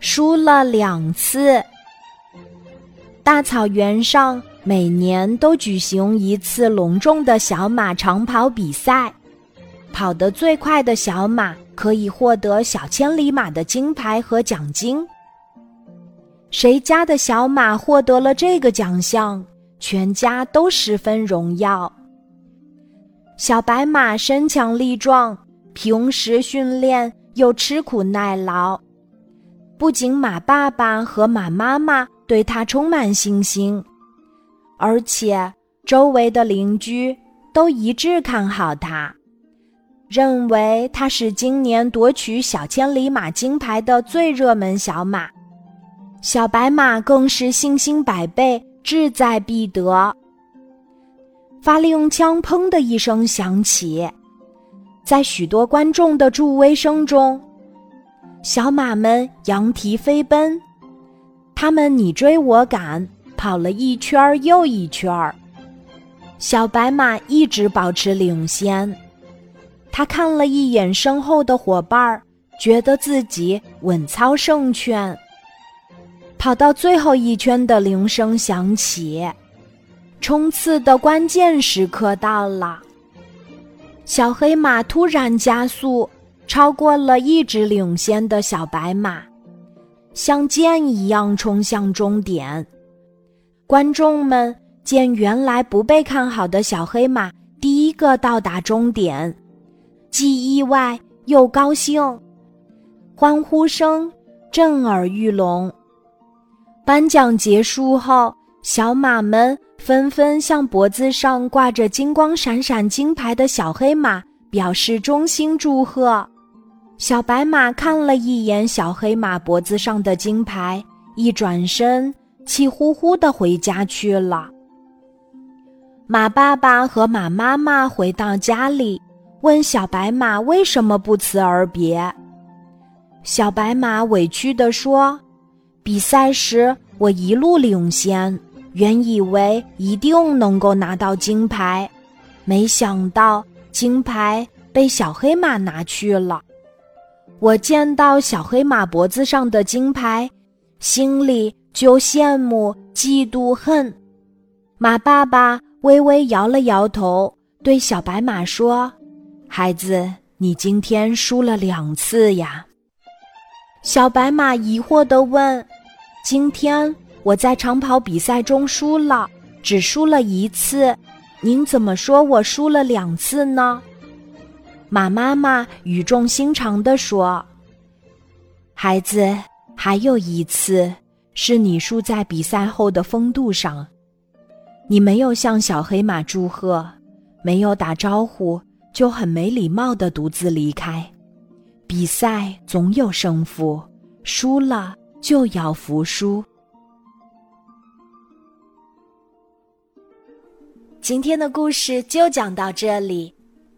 输了两次。大草原上每年都举行一次隆重的小马长跑比赛，跑得最快的小马可以获得小千里马的金牌和奖金。谁家的小马获得了这个奖项，全家都十分荣耀。小白马身强力壮，平时训练又吃苦耐劳，不仅马爸爸和马妈妈。对他充满信心，而且周围的邻居都一致看好他，认为他是今年夺取小千里马金牌的最热门小马。小白马更是信心百倍，志在必得。发令枪“砰”的一声响起，在许多观众的助威声中，小马们扬蹄飞奔。他们你追我赶，跑了一圈又一圈小白马一直保持领先。他看了一眼身后的伙伴，觉得自己稳操胜券。跑到最后一圈的铃声响起，冲刺的关键时刻到了。小黑马突然加速，超过了一直领先的小白马。像箭一样冲向终点，观众们见原来不被看好的小黑马第一个到达终点，既意外又高兴，欢呼声震耳欲聋。颁奖结束后，小马们纷纷向脖子上挂着金光闪闪金牌的小黑马表示衷心祝贺。小白马看了一眼小黑马脖子上的金牌，一转身，气呼呼的回家去了。马爸爸和马妈妈回到家里，问小白马为什么不辞而别。小白马委屈地说：“比赛时我一路领先，原以为一定能够拿到金牌，没想到金牌被小黑马拿去了。”我见到小黑马脖子上的金牌，心里就羡慕、嫉妒、恨。马爸爸微微摇了摇头，对小白马说：“孩子，你今天输了两次呀。”小白马疑惑地问：“今天我在长跑比赛中输了，只输了一次，您怎么说我输了两次呢？”马妈妈语重心长地说：“孩子，还有一次是你输在比赛后的风度上，你没有向小黑马祝贺，没有打招呼，就很没礼貌的独自离开。比赛总有胜负，输了就要服输。”今天的故事就讲到这里。